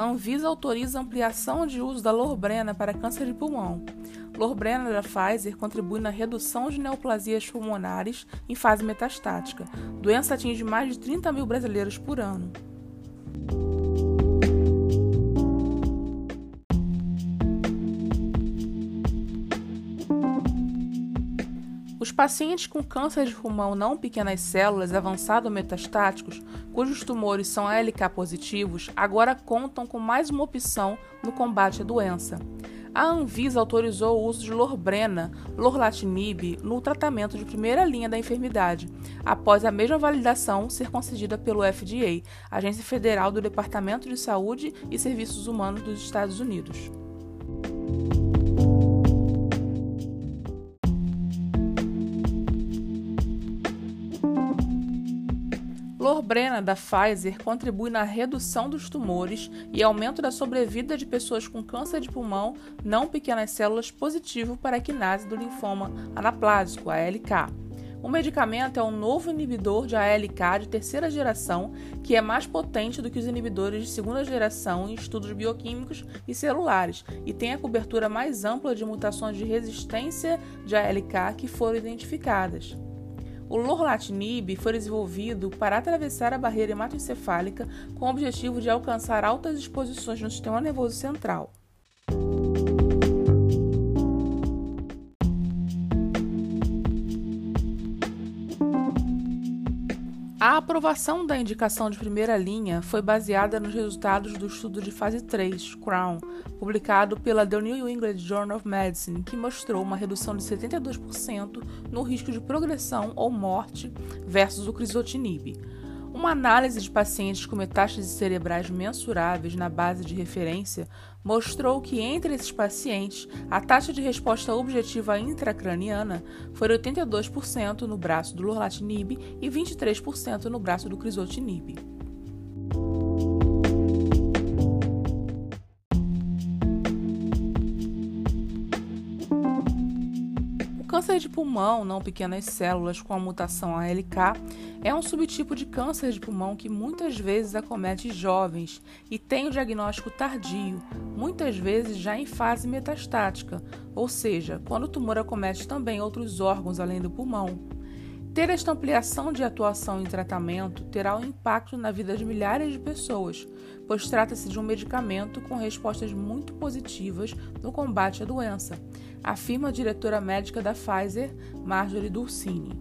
a Anvisa autoriza a ampliação de uso da Lorbrena para câncer de pulmão. Lorbrena da Pfizer contribui na redução de neoplasias pulmonares em fase metastática. Doença atinge mais de 30 mil brasileiros por ano. Os pacientes com câncer de pulmão não pequenas células avançado metastáticos, cujos tumores são ALK positivos, agora contam com mais uma opção no combate à doença. A Anvisa autorizou o uso de Lorbrena, Lorlatinib, no tratamento de primeira linha da enfermidade, após a mesma validação ser concedida pelo FDA, Agência Federal do Departamento de Saúde e Serviços Humanos dos Estados Unidos. Lorbrena da Pfizer contribui na redução dos tumores e aumento da sobrevida de pessoas com câncer de pulmão não pequenas células positivo para a quinase do linfoma anaplásico, ALK. O medicamento é um novo inibidor de ALK de terceira geração que é mais potente do que os inibidores de segunda geração em estudos bioquímicos e celulares e tem a cobertura mais ampla de mutações de resistência de ALK que foram identificadas. O lorlatinib foi desenvolvido para atravessar a barreira hematoencefálica com o objetivo de alcançar altas exposições no sistema nervoso central. A aprovação da indicação de primeira linha foi baseada nos resultados do estudo de fase 3, CROWN, publicado pela The New England Journal of Medicine, que mostrou uma redução de 72% no risco de progressão ou morte versus o crisotinib. Uma análise de pacientes com metástases cerebrais mensuráveis na base de referência mostrou que entre esses pacientes a taxa de resposta objetiva intracraniana foi 82% no braço do lorlatinib e 23% no braço do crisotinib. Câncer de pulmão, não pequenas células com a mutação ALK, é um subtipo de câncer de pulmão que muitas vezes acomete jovens e tem o diagnóstico tardio, muitas vezes já em fase metastática, ou seja, quando o tumor acomete também outros órgãos além do pulmão. Ter esta ampliação de atuação em tratamento terá um impacto na vida de milhares de pessoas, pois trata-se de um medicamento com respostas muito positivas no combate à doença afirma a diretora médica da Pfizer, Marjorie Dulcini.